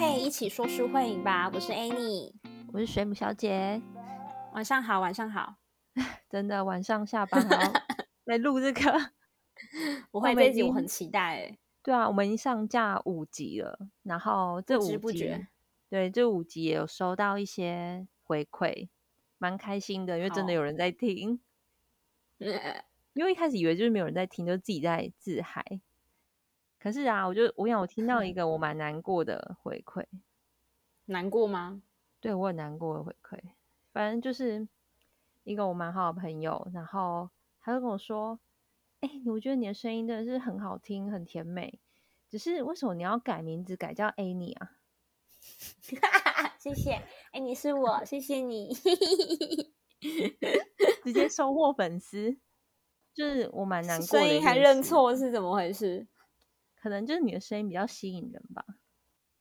嘿，一起说书会影吧！我是 Annie，我是水母小姐。晚上好，晚上好。真的晚上下班后 来录这个，我会这一集我很期待哎。对啊，我们已经上架五集了，然后这五集，对这五集也有收到一些回馈，蛮开心的，因为真的有人在听。因为一开始以为就是没有人在听，就自己在自嗨。可是啊，我就我想我听到一个我蛮难过的回馈，难过吗？对我很难过的回馈，反正就是一个我蛮好的朋友，然后他就跟我说：“哎，我觉得你的声音真的是很好听，很甜美，只是为什么你要改名字改叫 Annie 啊？”谢谢，哎，你是我，谢谢你，直接收获粉丝，就是我蛮 难过，声音还认错是怎么回事？可能就是你的声音比较吸引人吧，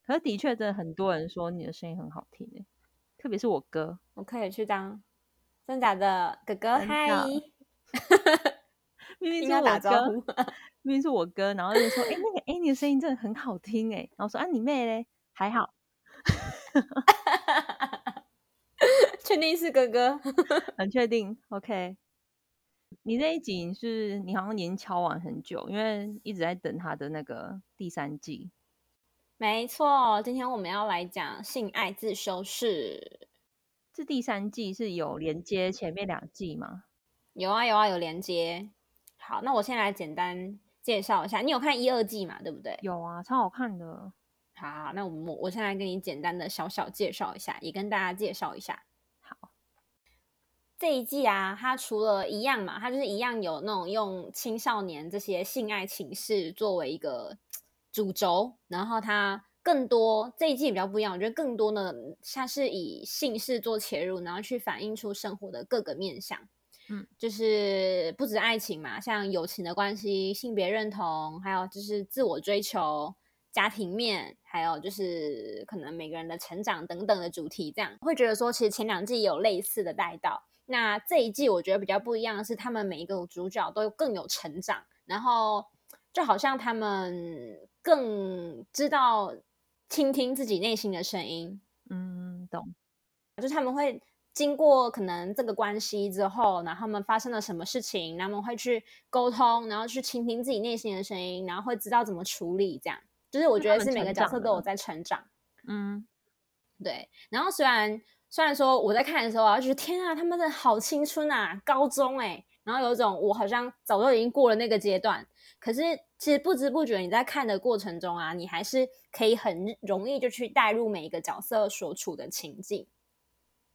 可是的确真的很多人说你的声音很好听诶，特别是我哥，我可以去当真假的哥哥嗨，明明是我哥，明明是我哥，然后就说哎那个哎你的声音真的很好听哎，然后说啊你妹嘞？还好，确定是哥哥，很确定，OK。你这一集是你好像已经敲完很久，因为一直在等他的那个第三季。没错，今天我们要来讲性爱自修室。这第三季是有连接前面两季吗？有啊有啊有连接。好，那我先来简单介绍一下。你有看一二季嘛？对不对？有啊，超好看的。好，那我们我先来跟你简单的小小介绍一下，也跟大家介绍一下。这一季啊，它除了一样嘛，它就是一样有那种用青少年这些性爱情事作为一个主轴，然后它更多这一季比较不一样，我觉得更多的它是以性事做切入，然后去反映出生活的各个面向，嗯，就是不止爱情嘛，像友情的关系、性别认同，还有就是自我追求、家庭面，还有就是可能每个人的成长等等的主题，这样会觉得说，其实前两季有类似的带到。那这一季我觉得比较不一样的是，他们每一个主角都更有成长，然后就好像他们更知道倾听自己内心的声音。嗯，懂。就是他们会经过可能这个关系之后，然后他们发生了什么事情，他们会去沟通，然后去倾听自己内心的声音，然后会知道怎么处理。这样，就是我觉得是每个角色都有在成长。嗯，对。然后虽然。虽然说我在看的时候啊，觉得天啊，他们的好青春啊，高中哎，然后有一种我好像早就已经过了那个阶段。可是其实不知不觉你在看的过程中啊，你还是可以很容易就去带入每一个角色所处的情境，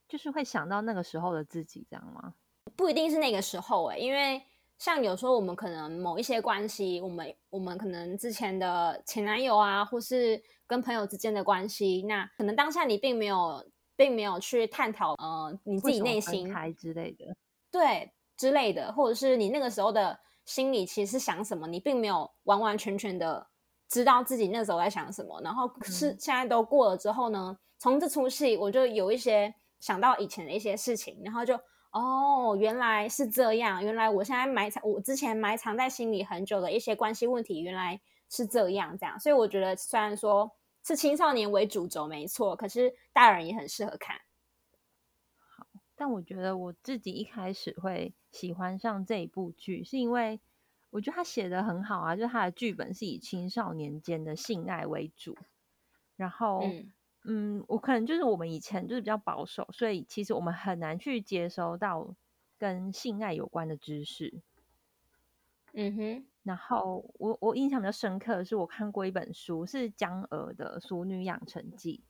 就是会想到那个时候的自己，这样吗？不一定是那个时候哎，因为像有时候我们可能某一些关系，我们我们可能之前的前男友啊，或是跟朋友之间的关系，那可能当下你并没有。并没有去探讨，呃，你自己内心之类的，对之类的，或者是你那个时候的心里其实是想什么，你并没有完完全全的知道自己那时候在想什么。然后是现在都过了之后呢，从这出戏我就有一些想到以前的一些事情，然后就哦，原来是这样，原来我现在埋藏我之前埋藏在心里很久的一些关系问题，原来是这样，这样。所以我觉得虽然说。是青少年为主轴，没错。可是大人也很适合看。好，但我觉得我自己一开始会喜欢上这一部剧，是因为我觉得他写的很好啊，就是他的剧本是以青少年间的性爱为主。然后，嗯，我可能就是我们以前就是比较保守，所以其实我们很难去接收到跟性爱有关的知识。嗯哼。然后我我印象比较深刻的是，我看过一本书，是江娥的《熟女养成记》，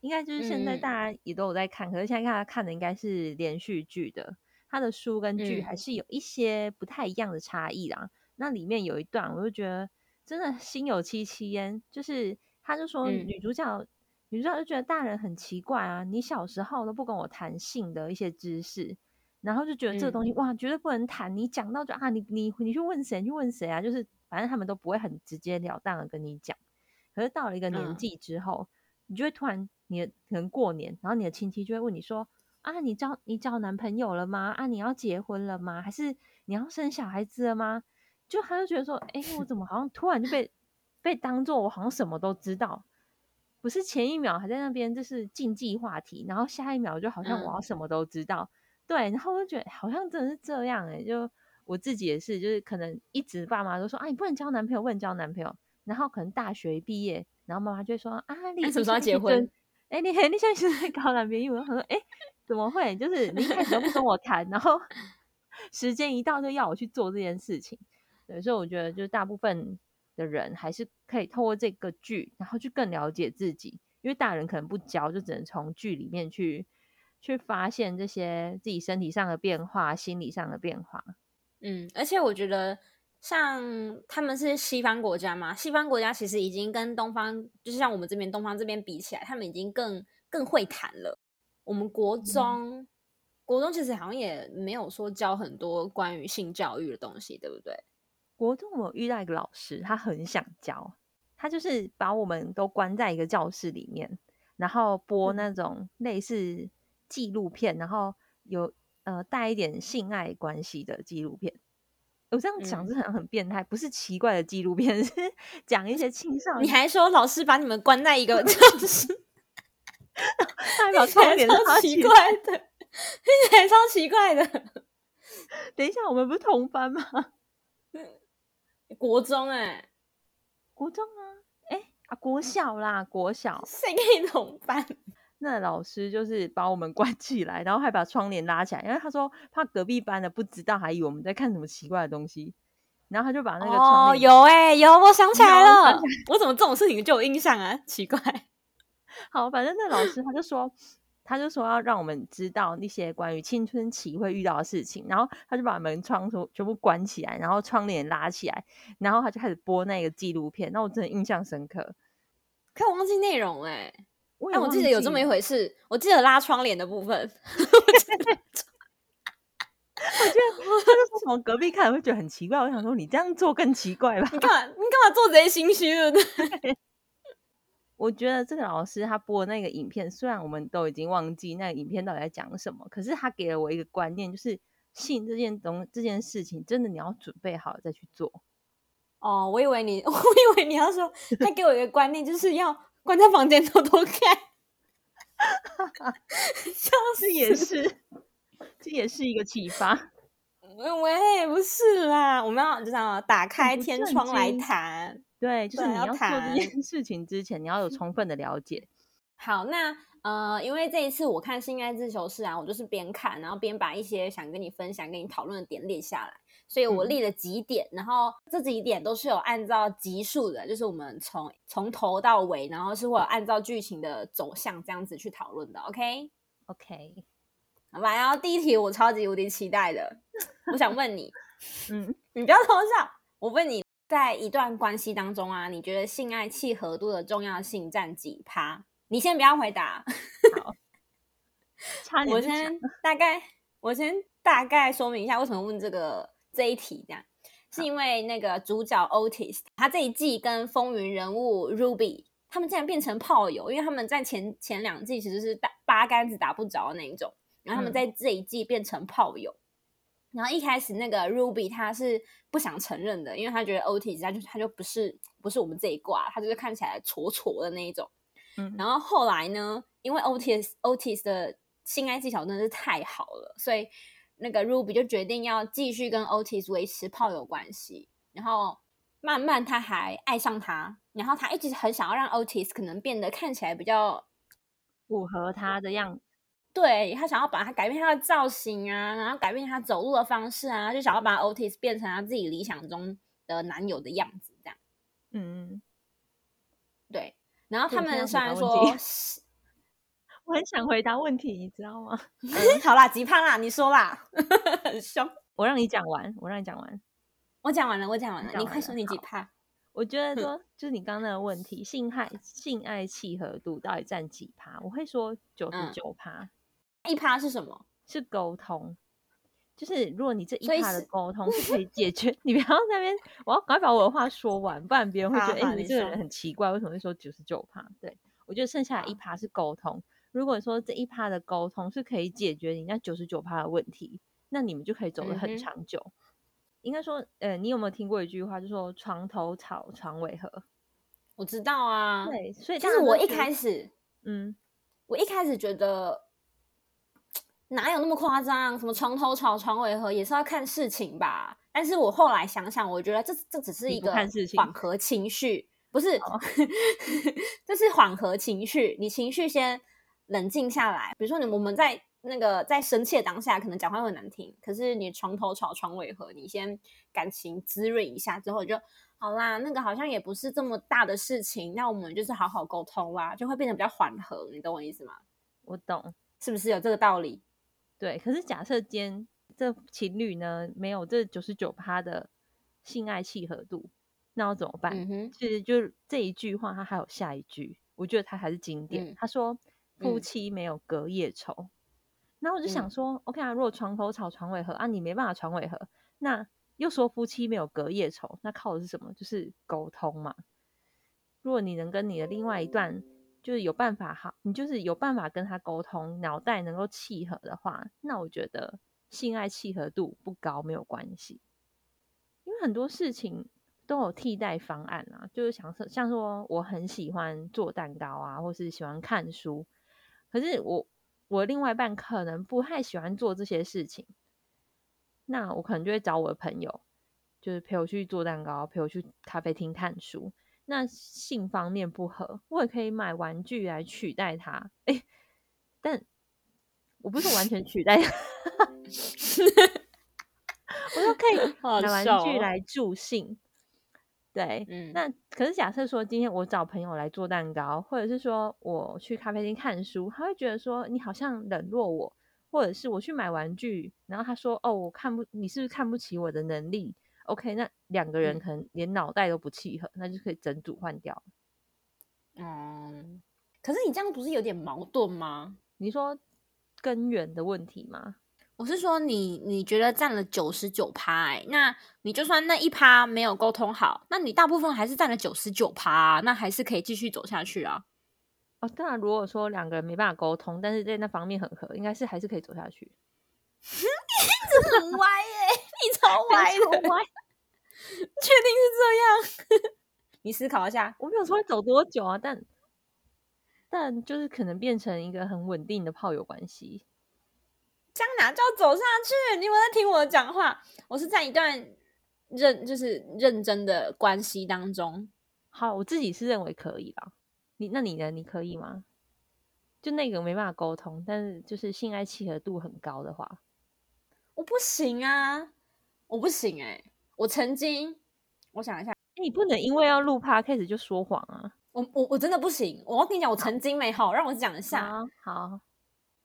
应该就是现在大家也都有在看，可是现在大家看的应该是连续剧的，他的书跟剧还是有一些不太一样的差异啦。那里面有一段，我就觉得真的心有戚戚焉，就是他就说女主角女主角就觉得大人很奇怪啊，你小时候都不跟我谈性的一些知识。然后就觉得这个东西哇，绝对不能谈。你讲到就啊，你你你去问谁？去问谁啊？就是反正他们都不会很直截了当的跟你讲。可是到了一个年纪之后，你就会突然，你可能过年，然后你的亲戚就会问你说：啊，你交你交男朋友了吗？啊，你要结婚了吗？还是你要生小孩子了吗？就他就觉得说，哎，我 怎么好像突然就被被当做我好像什么都知道不是前一秒还在那边就是禁忌话题，然后下一秒就好像我要什么都知道。对，然后我就觉得好像真的是这样哎，就我自己也是，就是可能一直爸妈都说啊，你不能交男朋友，不能交男朋友。然后可能大学毕业，然后妈妈就会说啊，你什么时候结婚？哎，你 你现在是在搞男朋友？我说哎，怎么会？就是你一开始都不跟我谈，然后 时间一到就要我去做这件事情。对，所以我觉得就是大部分的人还是可以透过这个剧，然后去更了解自己，因为大人可能不教，就只能从剧里面去。去发现这些自己身体上的变化、心理上的变化。嗯，而且我觉得，像他们是西方国家嘛，西方国家其实已经跟东方，就是像我们这边东方这边比起来，他们已经更更会谈了。我们国中，国中其实好像也没有说教很多关于性教育的东西，对不对？国中我遇到一个老师，他很想教，他就是把我们都关在一个教室里面，然后播那种类似。纪录片，然后有呃带一点性爱关系的纪录片。我这样讲是很很变态，不是奇怪的纪录片，是 讲一些青少年。你还说老师把你们关在一个 教室，代表窗帘超奇怪的，听起来超奇怪的。等一下，我们不是同班吗？国中哎，国中啊，哎啊，国小啦，国小，谁跟你同班？那老师就是把我们关 起来，然后还把窗帘拉起来，因为他说怕隔壁班的不知道，还以为我们在看什么奇怪的东西。然后他就把那个窗帘有哎有，我想起来了，我怎么这种事情就有印象啊？奇怪。好，反正那老师他就说，他就说要让我们知道那些关于青春期会遇到的事情，然后他就把门窗全全部关起来，然后窗帘拉起来，然后他就开始播那个纪录片。那我真的印象深刻，可我忘记内容哎。哎，我记得有这么一回事，我记得拉窗帘的部分。我觉得，从隔壁看会觉得很奇怪。我想说，你这样做更奇怪吧？你干嘛？你干嘛做贼心虚的？我觉得这个老师他播的那个影片，虽然我们都已经忘记那个影片到底在讲什么，可是他给了我一个观念，就是性这件东这件事情，真的你要准备好再去做。哦，我以为你，我以为你要说，他给我一个观念，就是要。关在房间偷偷看，笑死也是，这也是一个启发。喂，不是啦，我们要就这样打开天窗来谈。对，就是你要做这件事情之前，你要有充分的了解。好，那呃，因为这一次我看《性爱自修室》啊，我就是边看，然后边把一些想跟你分享、跟你讨论的点列下来。所以我立了几点，然后这几点都是有按照集数的，就是我们从从头到尾，然后是会有按照剧情的走向这样子去讨论的。OK，OK，好吧。然后第一题我超级无敌期待的，我想问你，嗯，你不要偷笑。我问你在一段关系当中啊，你觉得性爱契合度的重要性占几趴？你先不要回答。好，我先大概我先大概说明一下为什么问这个。这一题这样，是因为那个主角 Otis，他这一季跟风云人物 Ruby，他们竟然变成炮友，因为他们在前前两季其实是打八竿子打不着的那一种，然后他们在这一季变成炮友。然后一开始那个 Ruby 他是不想承认的，因为他觉得 Otis 他就他就不是不是我们这一挂，他就是看起来挫挫的那一种。嗯，然后后来呢，因为 Otis Otis 的性爱技巧真的是太好了，所以。那个 Ruby 就决定要继续跟 Otis 维持炮友关系，然后慢慢他还爱上他，然后他一直很想要让 Otis 可能变得看起来比较符合他的样子，对他想要把他改变他的造型啊，然后改变他走路的方式啊，就想要把 Otis 变成他自己理想中的男友的样子，这样，嗯，对，然后他们虽然说。我很想回答问题，你知道吗？好啦，吉胖啦，你说啦，很凶。我让你讲完，我让你讲完。我讲完了，我讲完了，你快说你几趴？我觉得说，就是你刚刚那个问题，性爱性爱契合度到底占几趴？我会说九十九趴。一趴是什么？是沟通。就是如果你这一趴的沟通是可以解决，你不要那边，我要赶快把我的话说完，不然别人会觉得，哎，你这个人很奇怪，为什么会说九十九趴？对我觉得剩下一趴是沟通。如果说这一趴的沟通是可以解决你那九十九趴的问题，那你们就可以走得很长久。应该说，呃，你有没有听过一句话，就说床头吵，床尾和？我知道啊。对，所以就是我一始，开始，嗯，我一开始觉得哪有那么夸张，什么床头吵床尾和也是要看事情吧。但是我后来想想，我觉得这这只是一个看事情缓和情绪，不是哦，这是缓和情绪。你情绪先冷静下来，比如说你我们在那个在生气的当下，可能讲话会很难听，可是你床头吵床尾和，你先感情滋润一下之后，就好啦。那个好像也不是这么大的事情，那我们就是好好沟通啦，就会变得比较缓和。你懂我意思吗？我懂。是不是有这个道理？对，可是假设今天这情侣呢没有这九十九趴的性爱契合度，那要怎么办？嗯，其实就这一句话，他还有下一句，我觉得他还是经典。嗯他说：“夫嗯妻没有隔夜仇。然后我就想嗯说、o k 啊，如果床头吵床尾和啊，你没办法床尾和，那又说夫妻没有隔夜仇，那靠的是什么？就是沟通嘛。如果你能跟你的另外一段就是有办法好，你就是有办法跟他沟通，脑袋能够契合的话，那我觉得性爱契合度不高没有关系，因为很多事情都有替代方案啊。就是想说，像说我很喜欢做蛋糕啊，或是喜欢看书，可是我我另外一半可能不太喜欢做这些事情，那我可能就会找我的朋友，就是陪我去做蛋糕，陪我去咖啡厅看书。那性方面不合，我也可以买玩具来取代它。哎、但我不是完全取代它，我说可以好买玩具来助兴。对，嗯那可是假设说今天我找朋友来做蛋糕，或者是说我去咖啡厅看书，他会觉得说你好像冷落我，或者是我去买玩具，然后他说哦我看不你是不是看不起我的能力？OK，那两个人嗯可能连脑袋都不契合，那就可以整组换掉。嗯，可是你这样不是有点矛盾吗？你说根源的问题吗？我是说你，你觉得占了九十九趴，哎，那你就算那一趴没有沟通好，那你大部分还是占了九十九趴，啊那还是可以继续走下去啊。哦，当然，如果说两个人没办法沟通，但是在那方面很合，应该是还是可以走下去。你很歪耶、你超歪的，超歪确定是这样？你思考一下，我没有说会走多久啊，但但就是可能变成一个很稳定的炮友关系。这样哪叫走上去？你有在听我讲话？我是在一段认就是认真的关系当中，好，我自己是认为可以啦。你那你呢？你可以吗？就那个没办法沟通，但是就是性爱契合度很高的话，我不行啊，我不行哎、我曾经，我想一下。欸你不能因为要录 podcast 就说谎啊。我我我真的不行，我要跟你讲，我曾经没好，让我讲一下。好，好，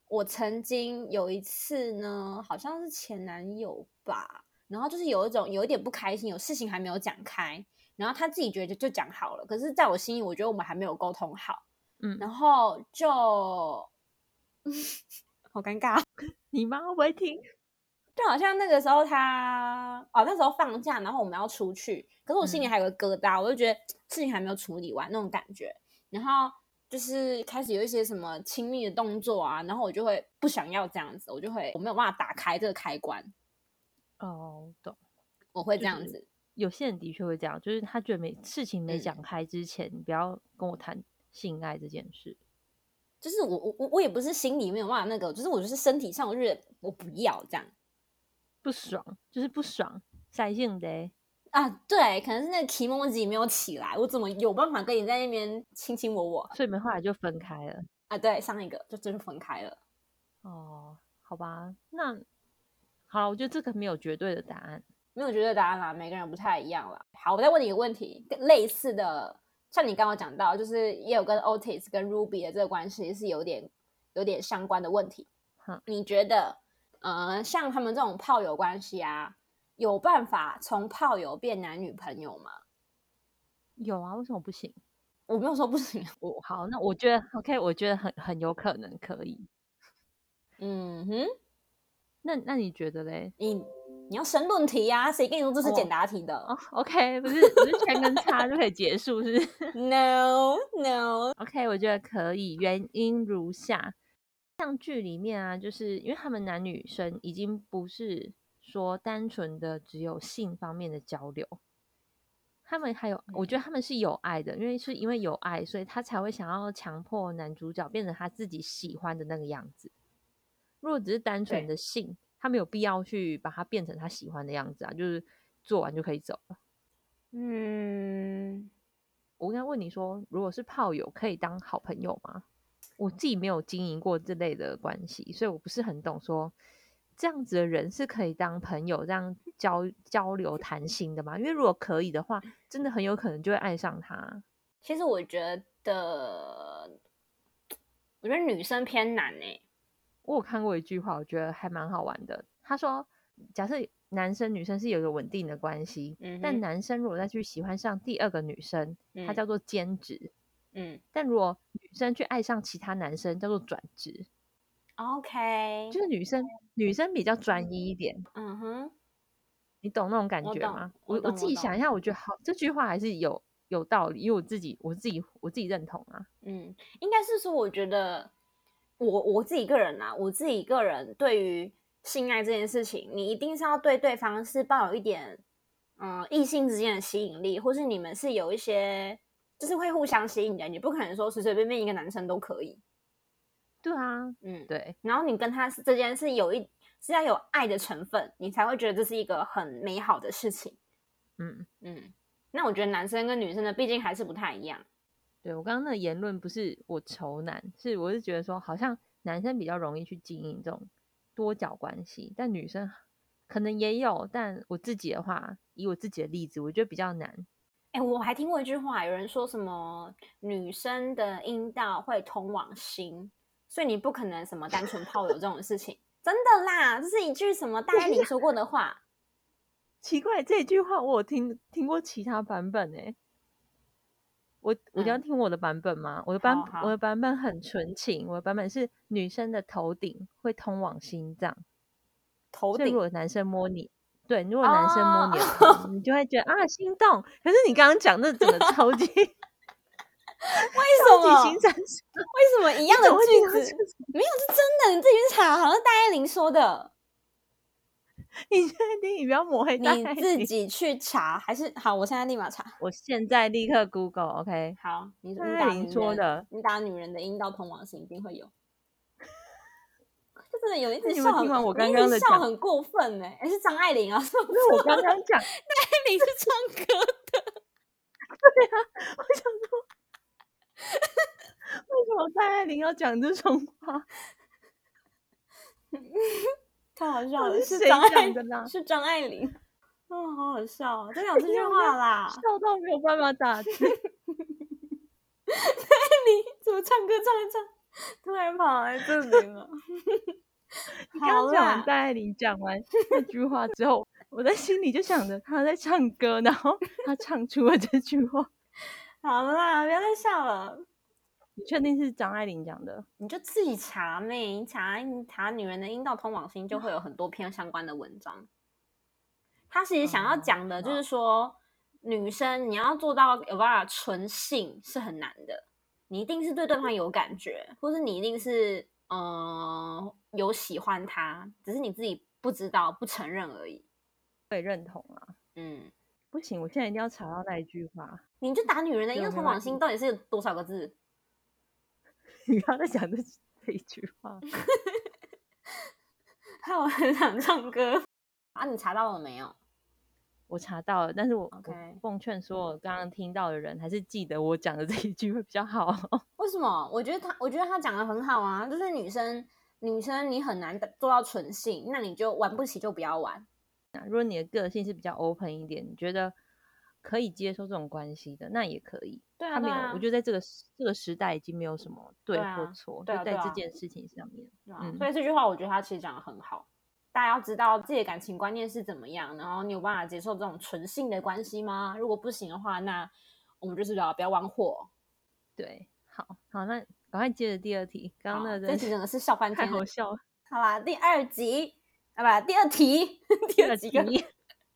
我曾经有一次呢，好像是前男友吧，然后就是有一种有一点不开心，有事情还没有讲开，然后他自己觉得就讲好了，可是在我心里，我觉得我们还没有沟通好，嗯，然后就 好尴尬，你妈会不会听？就好像那个时候他哦，那时候放假，然后我们要出去，可是我心里嗯。还有个疙瘩，我就觉得事情还没有处理完那种感觉，然后就是开始有一些什么亲密的动作啊，然后我就会不想要这样子，我就会我没有办法打开这个开关，哦，懂。我会就是这样子。有些人的确会这样，就是他觉得没事情没嗯讲开之前，你不要跟我谈性爱这件事。就是我我我我也不是心里没有办法那个，就是我就是身体上我就觉得我不要这样不爽，就是不爽，塞性的欸。啊，对，可能是那个 emoji 没有起来，我怎么有办法跟你在那边卿卿我我所以你们后来就分开了。啊？对，上一个就真的分开了。哦，好吧，那好，我觉得这个没有绝对的答案。没有绝对答案啦，每个人不太一样啦。好，我再问你一个问题，跟类似的，像你刚刚讲到，就是也有跟 Otis 跟 Ruby 的这个关系是有点有点相关的问题。哼你觉得，呃，像他们这种炮友关系啊，有办法从炮友变男女朋友吗？有啊，为什么不行？我没有说不行啊，我好，那我觉得 OK，我觉得很很有可能可以。嗯哼，那那你觉得嘞？你你要申论题呀、谁跟你说这是哦简答题的、哦，OK，不是不是圈跟叉就可以结束，是不是 n o No，？OK，我觉得可以，原因如下。像剧里面啊，就是因为他们男女生已经不是说单纯的只有性方面的交流，他们还有，我觉得他们是有爱的，因为是因为有爱，所以他才会想要强迫男主角变成他自己喜欢的那个样子。如果只是单纯的性，他没有必要去把它变成他喜欢的样子啊，就是做完就可以走了。嗯，我应该问你说，如果是炮友，可以当好朋友吗？我自己没有经营过这类的关系，所以我不是很懂说。这样子的人是可以当朋友，这样交交流谈心的吗？因为如果可以的话，真的很有可能就会爱上他。其实我觉得，我觉得女生偏难诶。我有看过一句话，我觉得还蛮好玩的。他说，假设男生女生是有一个稳定的关系，但男生如果再去喜欢上第二个女生，他叫做兼职。嗯，但如果女生去爱上其他男生，叫做转职。OK，就是女生，女生比较专一一点。嗯哼，你懂那种感觉吗？我我自己想一下，我觉得好，这句话还是有有道理，因为我自己我自己我自己认同啊。嗯，应该是说，我觉得我我自己个人啊，我自己个人对于性爱这件事情，你一定是要对对方是抱有一点嗯异性之间的吸引力，或是你们是有一些就是会互相吸引的，你不可能说随随便便一个男生都可以。对啊，嗯，对。然后你跟他之间是有一是要有爱的成分，你才会觉得这是一个很美好的事情。嗯嗯。那我觉得男生跟女生呢毕竟还是不太一样。对我刚刚那个言论不是我仇男，是我是觉得说好像男生比较容易去经营这种多角关系，但女生可能也有。但我自己的话，以我自己的例子，我觉得比较难。哎，我还听过一句话，有人说什么女生的阴道会通往心。所以你不可能什么单纯炮友这种事情，真的啦，这是一句什么大爱玲说过的话。奇怪，这句话我有听听过其他版本诶。我我要听我的版本吗？我的版我的版本很纯情，我的版本是女生的头顶会通往心脏。头顶，如果男生摸你，对，如果男生摸你，你就会觉得啊心动。可是你刚刚讲那整个超级。为什么？为什么一样的句子没有是真的？你自己去查，好像戴爱玲说的。你确定？你不要抹黑你自己去查，还是好？我现在立马查。我现在立刻 Google，OK？好，你戴爱玲说的，你打女人的阴道通往性一定会有。就真的有一次笑，听完我刚刚的笑很过分哎，是张爱玲啊？是不是我刚刚讲戴爱玲是唱歌的？对啊，我想说。为什么戴爱玲要讲这种话？太好笑了！是张爱的啦，是张爱玲。嗯，好好笑啊！真 有这句话啦，笑到没有办法打字。戴爱玲怎么唱歌唱一唱，突然跑来这里了？你刚讲完戴爱玲讲完那句话之后，我在心里就想着她在唱歌，然后她唱出了这句话。好啦，不要再笑了。你确定是张爱玲讲的？你就自己查呗，查查女人的阴道通往心，就会有很多篇相关的文章。他其实想要讲的就是说，女生你要做到有办法纯性是很难的，你一定是对对方有感觉，或是你一定是嗯有喜欢他，只是你自己不知道、不承认而已。会认同啊，嗯。不行，我现在一定要查到那一句话。你就打女人的阴道通往心，到底是有多少个字？你刚才讲的这一句话，害我很想唱歌啊！你查到了没有？我查到了，但是我奉劝所有刚刚听到的人，还是记得我讲的这一句会比较好。为什么？我觉得他，我觉得他讲的很好啊。就是女生，女生你很难做到纯性，那你就玩不起，就不要玩。如果你的个性是比较 open 一点，你觉得可以接受这种关系的，那也可以。对啊，没有，我觉得在这个这个时代已经没有什么对或错，就在这件事情上面。嗯，所以这句话我觉得他其实讲的很好。大家要知道自己的感情观念是怎么样，然后你有办法接受这种纯性的关系吗？如果不行的话，那我们就是聊不要玩火。对，好好，那赶快接着第二题。刚刚那这题真的是笑翻天，太好笑了。好啦，第二集。好不，第二题，第二几个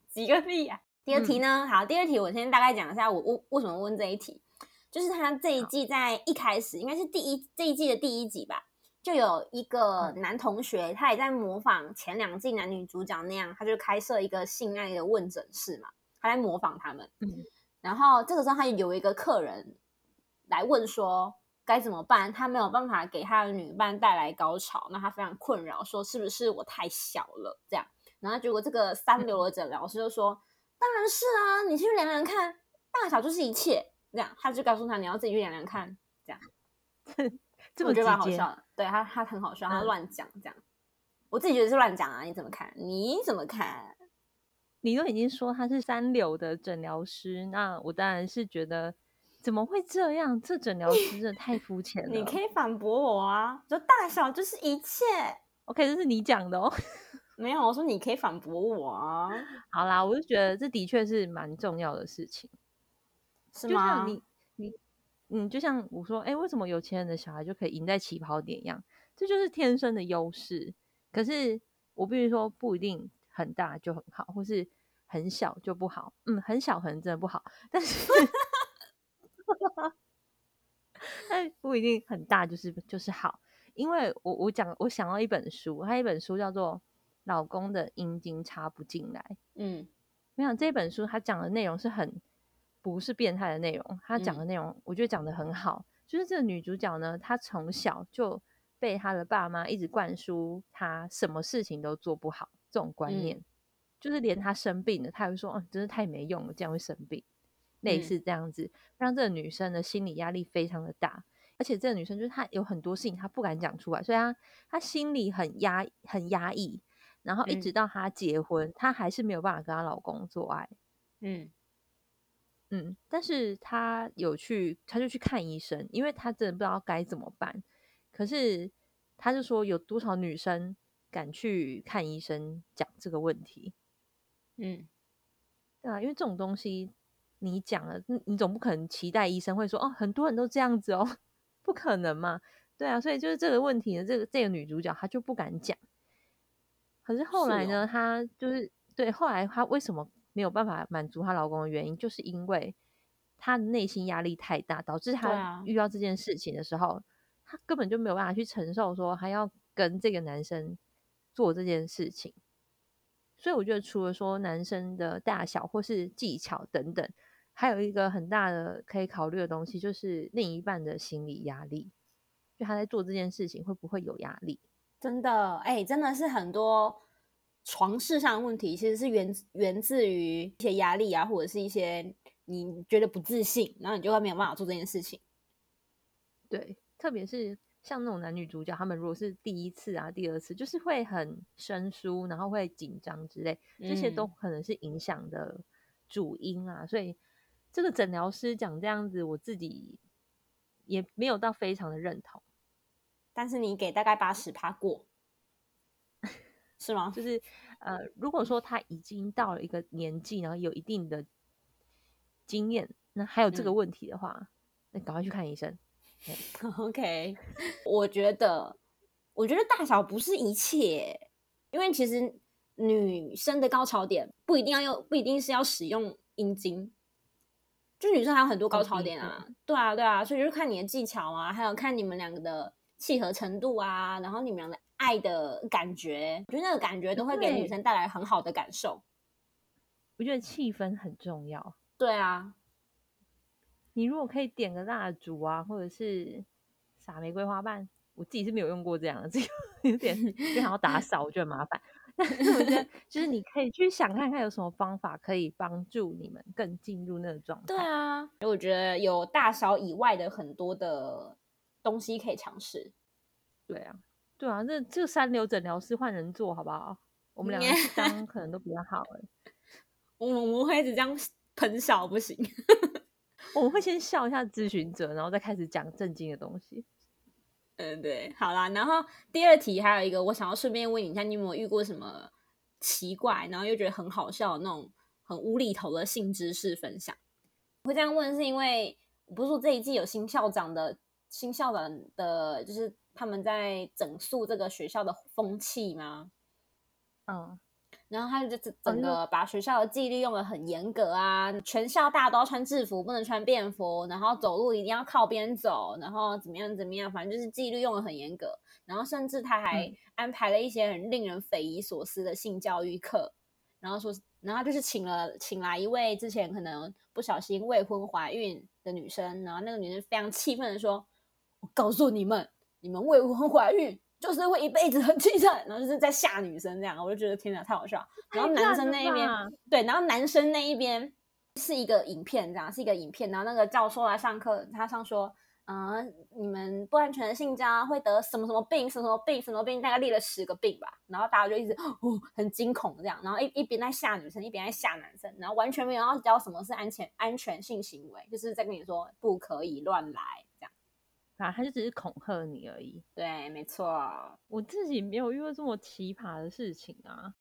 几个屁啊？第二题呢？好，第二题我先大概讲一下，我为为什么问这一题，就是他这一季在一开始应该是第一这一季的第一集吧，就有一个男同学，他也在模仿前两季男女主角那样，他就开设一个性爱的问诊室嘛，他在模仿他们。嗯，然后这个时候他有一个客人来问说该怎么办，他没有办法给他的女伴带来高潮，那他非常困扰，说是不是我太小了这样？然后结果这个三流的诊疗师就说，当然是啊，你去量量看，大小就是一切。这样他就告诉他你要自己去量量看，这样，这么我觉得蛮好笑的。对他他很好笑，他嗯乱讲这样。我自己觉得是乱讲啊，你怎么看？你怎么看？你都已经说他是三流的诊疗师，那我当然是觉得怎么会这样？这诊疗师真的太肤浅了。你可以反驳我啊，说大小就是一切。OK，这是你讲的哦。没有，我说你可以反驳我啊，好啦，我就觉得这的确是蛮重要的事情。就是吗像？你你嗯，就像我说，哎、为什么有钱人的小孩就可以赢在起跑点一样？这就是天生的优势。可是我必须说，不一定很大就很好，或是很小就不好。嗯，很小可能真的不好，但是 但不一定很大就是就是好。因为我我讲我想到一本书，它一本书叫做《老公的阴茎插不进来》。嗯我想这本书它讲的内容是很不是变态的内容，它讲嗯的内容我觉得讲的很好。就是这个女主角呢，她从小就被她的爸妈一直灌输她什么事情都做不好这种观念，嗯就是连她生病了，她也会说：“哦，真是太没用了，这样会生病。”类嗯似这样子，让这个女生的心理压力非常的大。而且这个女生就是她有很多事情她不敢讲出来，所以她她心里很压很压抑，然后一嗯直到她结婚，她还是没有办法跟她老公做爱。嗯嗯，但是她有去，她就去看医生，因为她真的不知道该怎么办。可是她就说，有多少女生敢去看医生讲这个问题？嗯，对啊，因为这种东西你讲了，你你总不可能期待医生会说哦，很多人都这样子哦，不可能嘛？对啊，所以就是这个问题呢，这个这个女主角她就不敢讲。可是后来呢，她就是对后来她为什么没有办法满足她老公的原因，就是因为她的内心压力太大，导致她啊遇到这件事情的时候，她根本就没有办法去承受，说还要跟这个男生做这件事情。所以我觉得，除了说男生的大小或是技巧等等，还有一个很大的可以考虑的东西，就是另一半的心理压力。就他在做这件事情会不会有压力？真的，哎、真的是很多床事上的问题，其实是源源自于一些压力啊，或者是一些你觉得不自信，然后你就会没有办法做这件事情。对，特别是像那种男女主角，他们如果是第一次啊、第二次，就是会很生疏，然后会紧张之类，这些都嗯可能是影响的主因啊。所以这个诊疗师讲这样子，我自己也没有到非常的认同。但是你给大概八十趴过，是吗？就是呃，如果说他已经到了一个年纪，然后有一定的经验，那还有这个嗯问题的话，那赶快去看医生。OK，我觉得，我觉得大小不是一切，因为其实女生的高潮点不一定要用，不一定是要使用阴茎，就女生还有很多高潮点啊，对啊，对啊，所以就是看你的技巧啊，还有看你们两个的契合程度啊，然后你们俩的爱的感觉，我觉得那个感觉都会给女生带来很好的感受。我觉得气氛很重要。对啊，你如果可以点个蜡烛啊，或者是撒玫瑰花瓣，我自己是没有用过这样的，这个有点就想要打扫，我觉得很麻烦。但是我觉得，就是你可以去想看看有什么方法可以帮助你们更进入那个状态。对啊，我觉得有大小以外的很多的东西可以尝试。对啊，对啊，那这三流诊疗师换人做好不好？我们两个去当可能都比较好哎、我们我们会一直这样喷笑，不行。我们会先笑一下咨询者，然后再开始讲正经的东西。嗯，对，好啦。然后第二题还有一个，我想要顺便问你一下，你有没有遇过什么奇怪，然后又觉得很好笑的那种很无厘头的性知识分享？我会这样问，是因为不是说这一季有新校长的新校长的，就是他们在整肃这个学校的风气吗？嗯，然后他就整整个把学校的纪律用的很严格啊，全校大家都要穿制服，不能穿便服，然后走路一定要靠边走，然后怎么样怎么样，反正就是纪律用的很严格。然后甚至他还嗯安排了一些很令人匪夷所思的性教育课，然后说，然后就是请了请来一位之前可能不小心未婚怀孕的女生，然后那个女生非常气愤的说：“我告诉你们，你们未婚怀孕就是会一辈子很凄惨。”然后就是在吓女生这样，我就觉得天哪，太好笑。然后男生那一边，对，然后男生那一边是一个影片，这样是一个影片，然后那个教授来上课，他上说。嗯，你们不安全的性交会得什么什么病，什么什么病，什么病，大概列了十个病吧。然后大家就一直哦很惊恐这样，然后一一边在吓女生，一边在吓男生，然后完全没有要教什么是安全安全性行为，就是在跟你说不可以乱来。啊，他就只是恐吓你而已。对，没错。我自己没有遇过这么奇葩的事情啊。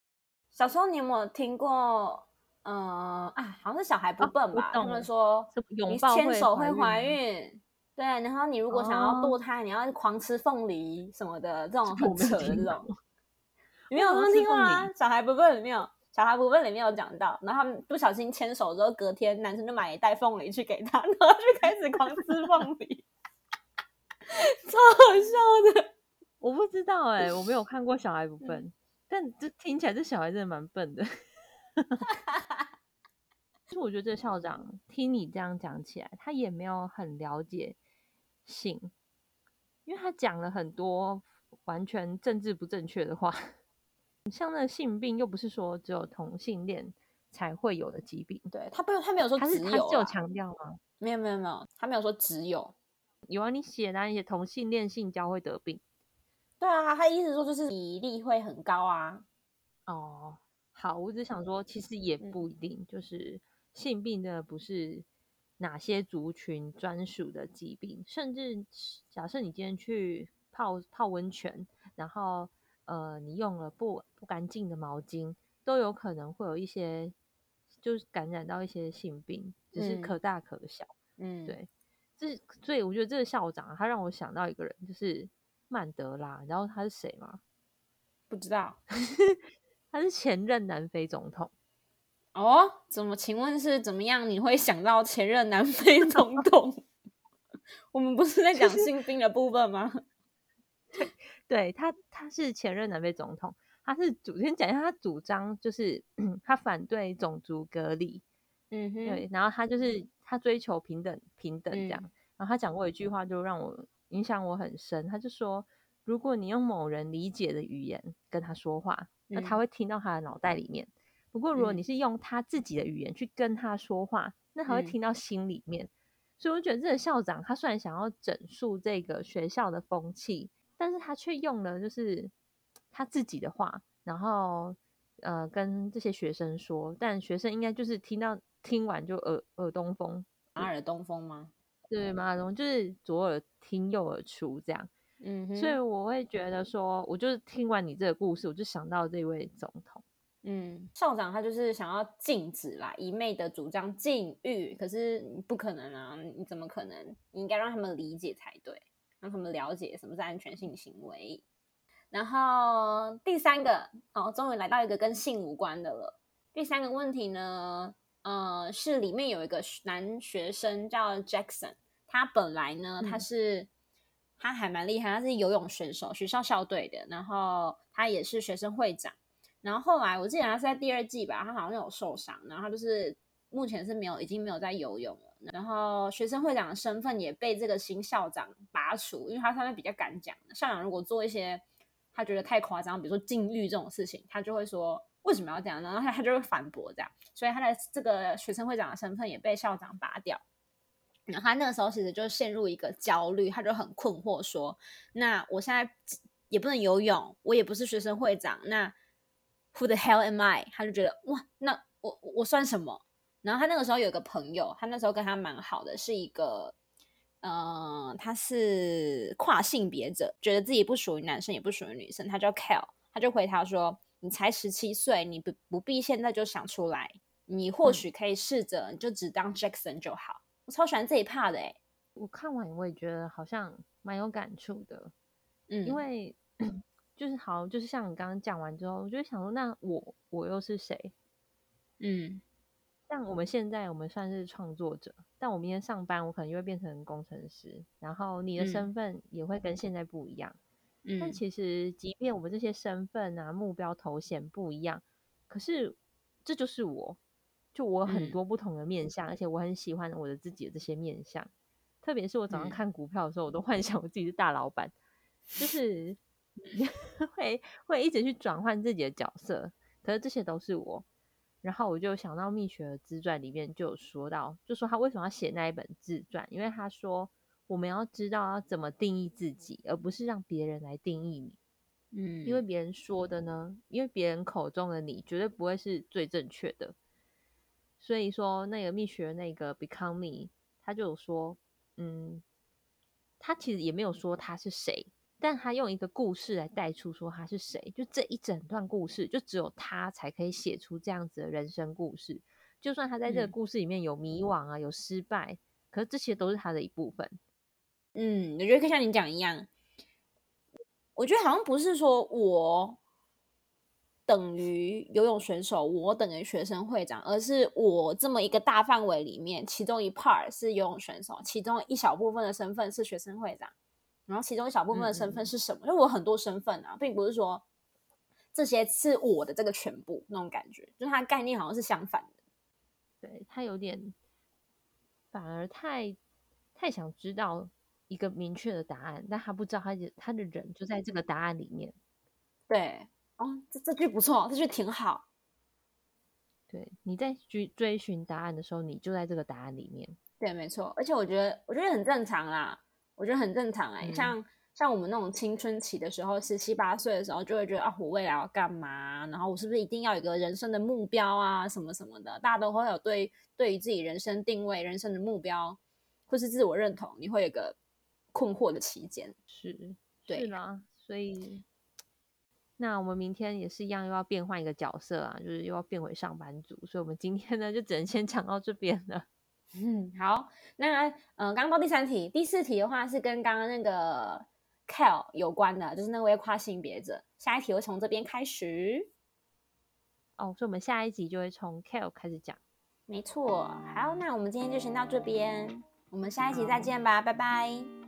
小时候你有没有听过？嗯，啊，好像是小孩不笨吧？他们说你牵手会怀孕。对，然后你如果想要堕胎，你要狂吃凤梨什么的，这种很扯的这种。你没有这么听过吗？小孩不笨里面有，小孩不笨里面有讲到，然后他们不小心牵手之后，隔天男生就买一袋凤梨去给他，然后就开始狂吃凤梨，超好笑的。我不知道哎，我没有看过小孩不笨，但这听起来这小孩真的蛮笨的。其实我觉得这校长听你这样讲起来，他也没有很了解。性，因为他讲了很多完全政治不正确的话，像那性病又不是说只有同性恋才会有的疾病，对他不，他没有说只有，他是有强调吗？没有没有没有，他没有说只有，有啊，你写的，你写同性恋性交会得病，对啊，他意思说就是比例会很高啊。哦，好，我只想说，其实也不一定，就是性病的不是。哪些族群专属的疾病？甚至假设你今天去泡泡温泉，然后呃，你用了不不干净的毛巾，都有可能会有一些，就是感染到一些性病，只是可大可小。嗯，对。这所以我觉得这个校长他让我想到一个人，就是曼德拉。然后他是谁吗？不知道，他是前任南非总统。哦，怎么？请问是怎么样？你会想到前任南非总统？我们不是在讲性病的部分吗？对他，他是前任南非总统，他是主先讲一下，他主张就是 他反对种族隔离，嗯哼，对，然后他就是他追求平等，平等这样。然后他讲过一句话，就让我影响我很深。他就说，如果你用某人理解的语言跟他说话，那他会听到他的脑袋里面。不过，如果你是用他自己的语言去跟他说话，那他会听到心里面。所以，我觉得这个校长他虽然想要整肃这个学校的风气，但是他却用了就是他自己的话，然后呃跟这些学生说，但学生应该就是听到听完就耳耳东风，马耳东风吗？对，马耳东就是左耳听右耳出这样。嗯，所以我会觉得说，我就是听完你这个故事，我就想到这位总统。嗯，校长他就是想要禁止啦，一昧的主张禁欲，可是不可能啊！你怎么可能？你应该让他们理解才对，让他们了解什么是安全性行为。然后第三个，哦，终于来到一个跟性无关的了。第三个问题呢，呃，是里面有一个男学生叫 Jackson，他本来呢，他是他还蛮厉害，他是游泳选手，学校校队的，然后他也是学生会长。然后后来我记得他是在第二季吧，他好像有受伤，然后他就是目前是没有，已经没有在游泳了。然后学生会长的身份也被这个新校长拔除，因为他上面比较敢讲。校长如果做一些他觉得太夸张，比如说禁欲这种事情，他就会说为什么要这样？然后他他就会反驳这样，所以他的这个学生会长的身份也被校长拔掉。然后他那个时候其实就陷入一个焦虑，他就很困惑，说：那我现在也不能游泳，我也不是学生会长，那。Who the hell am I？他就觉得哇，那我我算什么？然后他那个时候有一个朋友，他那时候跟他蛮好的，是一个，嗯，他是跨性别者，觉得自己不属于男生，也不属于女生。他叫 Kel，他就回他说：“你才十七岁，你不不必现在就想出来，你或许可以试着，你就只当 Jackson 就好。”我超喜欢这一 part 的哎，我看完我也觉得好像蛮有感触的，嗯，因为。就是好，就是像你刚刚讲完之后，我就想说，那我我又是谁？嗯，像我们现在，我们算是创作者，但我明天上班，我可能就会变成工程师，然后你的身份也会跟现在不一样。嗯，但其实，即便我们这些身份啊、目标、头衔不一样，可是这就是我，就我很嗯多不同的面相，而且我很喜欢我的自己的这些面相。特别是我早上嗯看股票的时候，我都幻想我自己是大老板，就 是 会会一直去转换自己的角色。可是这些都是我。然后我就想到蜜雪儿自传里面就有说到，就说他为什么要写那一本自传，因为他说我们要知道要怎么定义自己，而不是让别人来定义你。嗯，因为别人说的呢，因为别人口中的你绝对不会是最正确的。所以说，那个蜜雪那个 Become Me，他就有说，嗯，他其实也没有说他是谁，但他用一个故事来带出说他是谁，就这一整段故事，就只有他才可以写出这样子的人生故事。就算他在这个嗯故事里面有迷惘啊，有失败，可是这些都是他的一部分。嗯，我觉得可以像你讲一样，我觉得好像不是说我等于游泳选手，我等于学生会长，而是我这么一个大范围里面，其中一 part 是游泳选手，其中一小部分的身份是学生会长，然后其中一小部分的身份是什么？因为我很多身份啊，并不是说这些是我的这个全部那种感觉，就是它的概念好像是相反的。对他有点反而太太想知道一个明确的答案，但他不知道他的他的人就在这个答案里面。对，哦，这这句不错，这句挺好。对，你在追追寻答案的时候，你就在这个答案里面。对，没错，而且我觉得，我觉得很正常啦，我觉得很正常哎、嗯像像我们那种青春期的时候，十七八岁的时候，就会觉得啊，我未来要干嘛？然后我是不是一定要有一个人生的目标啊，什么什么的？大家都会有对对于自己人生定位、人生的目标或是自我认同，你会有个困惑的期间。是，对是啦，所以那我们明天也是一样，又要变换一个角色啊，就是又要变回上班族，所以我们今天呢就只能先讲到这边了。嗯，好，那嗯、呃，刚刚到第三题，第四题的话是跟刚刚那个 Cal 有关的，就是那位跨性别者。下一题会从这边开始。哦，所以我们下一集就会从 Kale 开始讲。没错，好，那我们今天就先到这边，我们下一集再见吧，拜拜。